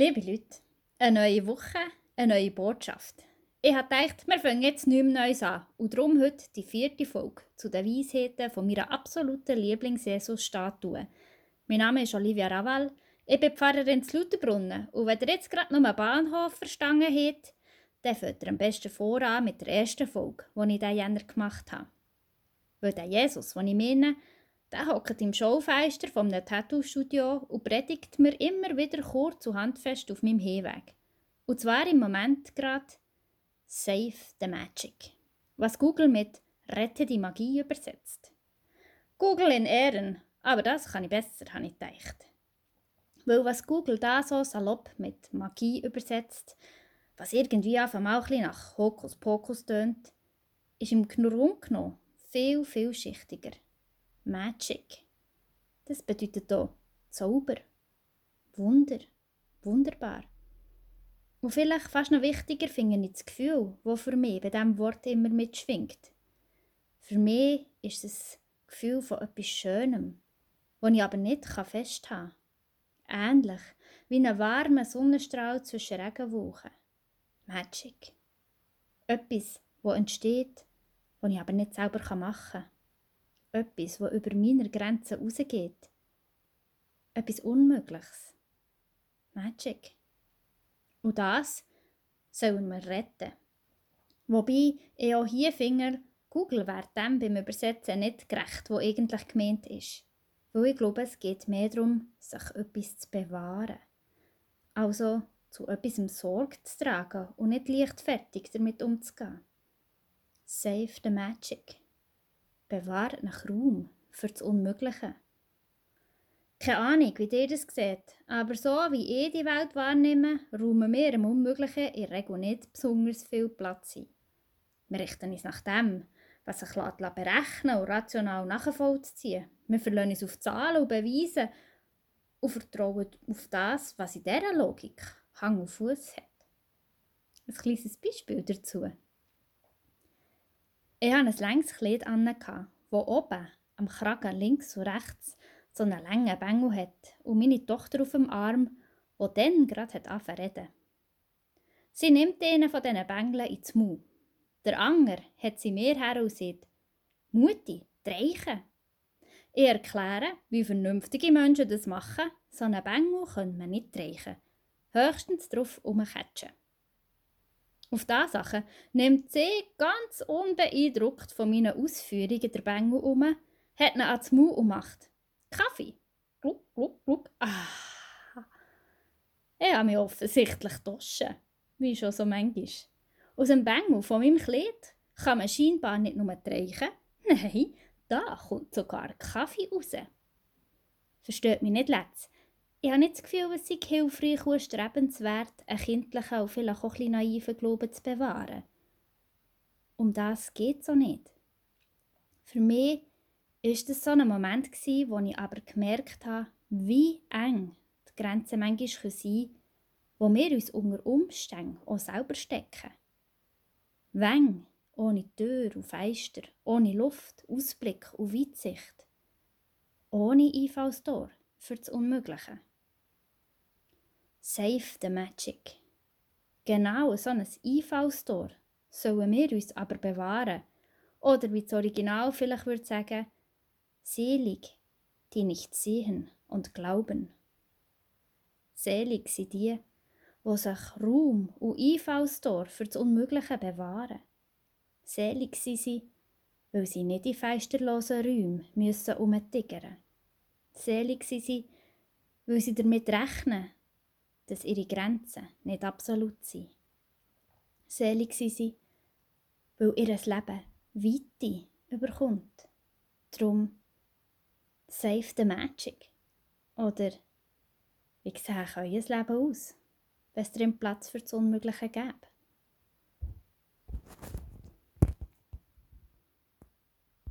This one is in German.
Liebe Leute, eine neue Woche, eine neue Botschaft. Ich habe gedacht, wir fangen jetzt nicht mehr Neues an und darum heute die vierte Folge zu den Weisheiten von meiner absoluten Lieblings-Jesus-Statue. Mein Name ist Olivia Raval, ich bin Pfarrerin zu Lutherbrunnen und wenn ihr jetzt gerade noch einen Bahnhof verstanden habt, dann fängt ihr am besten voran mit der ersten Folge, die ich diesen Jänner gemacht habe. Weil der Jesus, den ich meine, der hockt im Schaufenster von Tattoo-Studio und predigt mir immer wieder kurz und handfest auf meinem Hinweg. Und zwar im Moment gerade Save the Magic, was Google mit Rette die Magie übersetzt. Google in Ehren, aber das kann ich besser, habe ich gedacht. Weil was Google da so salopp mit Magie übersetzt, was irgendwie einfach mal ein nach Hokuspokus tönt, ist im Grunde genommen viel, vielschichtiger. Magic. Das bedeutet auch Zauber, Wunder, wunderbar. Und vielleicht fast noch wichtiger finde ich das Gefühl, das für mich bei diesem Wort immer mitschwingt. Für mich ist es das Gefühl von etwas Schönem, das ich aber nicht festhalten kann. Ähnlich wie ein warmer Sonnenstrahl zwischen Regenwolken. Magic. Etwas, das entsteht, das ich aber nicht selber machen kann etwas, das über meine Grenzen rausgeht. Etwas Unmögliches. Magic. Und das sollen wir retten. Wobei ich auch hier finde, Google wäre dem beim Übersetzen nicht gerecht, wo eigentlich gemeint ist. Weil ich glaube, es geht mehr darum, sich etwas zu bewahren. Also zu etwas Sorge zu tragen und nicht leichtfertig damit umzugehen. Save the magic bewahrt nach Raum für das Unmögliche. Keine Ahnung, wie ihr das seht, aber so wie ich die Welt wahrnehme, räumen wir im Unmöglichen in der Regel nicht besonders viel Platz ein. Wir richten uns nach dem, was sich berechnen und rational nachvollziehen Wir verlassen uns auf Zahlen und Beweise und vertrauen auf das, was in dieser Logik Hang und Fuß hat. Ein kleines Beispiel dazu. Ich hatte ein längs Kleid an, das oben am Kragen links und rechts so einen langen Bengel hat und meine Tochter auf dem Arm, wo dann gerade angefangen reden. Sie nimmt einen von diesen Bängeln ins Maul. Der andere hat sie mir her und sagt, Mutti, dreichen. Ich erkläre, wie vernünftige Menschen das machen, so einen Bengel können wir nicht reichen. Höchstens drauf umkatschen. Auf diese Sache nimmt sie ganz unbeeindruckt von meinen Ausführungen der Bengel um, hat ihn ans Maul und macht Kaffee. Gluck, gluck, gluck. Ah. Ich habe mich offensichtlich getoschen, wie schon so manchmal. Aus dem Bengel von meinem Kleid kann man scheinbar nicht nur treichen, nein, da kommt sogar Kaffee raus. Versteht mich nicht letzt. Ich habe nicht das Gefühl, es sei hilfreich und strebenswert, einen kindlichen und vielleicht auch ein naiven Glauben zu bewahren. Um das geht es auch nicht. Für mich war das so ein Moment, wo ich aber gemerkt habe, wie eng die Grenzen manchmal sein können, wo wir uns unter Umständen auch selber stecken. Weng, ohne Tür und Fenster, ohne Luft, Ausblick und Weitsicht. Ohne Einfallstor für das Unmögliche. Save the Magic. Genau so ein Einfallstor sollen wir uns aber bewahren. Oder wie das Original vielleicht würde sagen, selig, die nicht sehen und glauben. Selig sind die, wo sich Raum und Einfallstor für das Unmögliche bewahren. Selig sind sie, weil sie nicht in feisterlosen Räumen müssen umtigern. Selig sind sie, weil sie damit rechnen, dass ihre Grenzen nicht absolut sind. Selig sind sie, weil ihr Leben Weite überkommt. Drum save the magic. Oder wie sieht euer Leben aus, wenn es drin Platz für das Unmögliche gäbe?